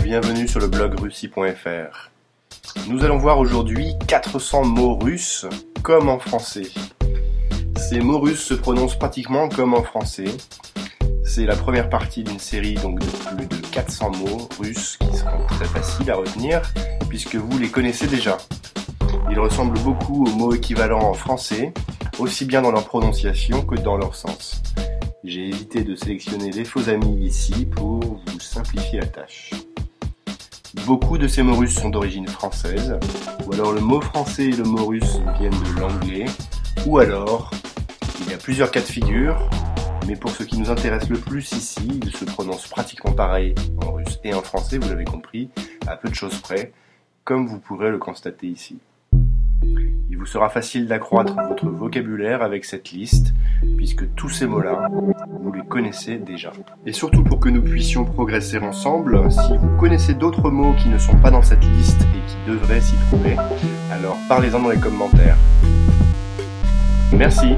bienvenue sur le blog russie.fr. Nous allons voir aujourd'hui 400 mots russes comme en français. Ces mots russes se prononcent pratiquement comme en français. C'est la première partie d'une série donc de plus de 400 mots russes qui seront très faciles à retenir puisque vous les connaissez déjà. Ils ressemblent beaucoup aux mots équivalents en français, aussi bien dans leur prononciation que dans leur sens. J'ai évité de sélectionner les faux amis ici pour vous simplifier la tâche. Beaucoup de ces mots russes sont d'origine française, ou alors le mot français et le mot russe viennent de l'anglais, ou alors il y a plusieurs cas de figure, mais pour ce qui nous intéresse le plus ici, ils se prononcent pratiquement pareil en russe et en français, vous l'avez compris, à peu de choses près, comme vous pourrez le constater ici. Il vous sera facile d'accroître votre vocabulaire avec cette liste, puisque tous ces mots-là, vous les connaissez déjà. Et surtout pour que nous puissions progresser ensemble, si vous connaissez d'autres mots qui ne sont pas dans cette liste et qui devraient s'y trouver, alors parlez-en dans les commentaires. Merci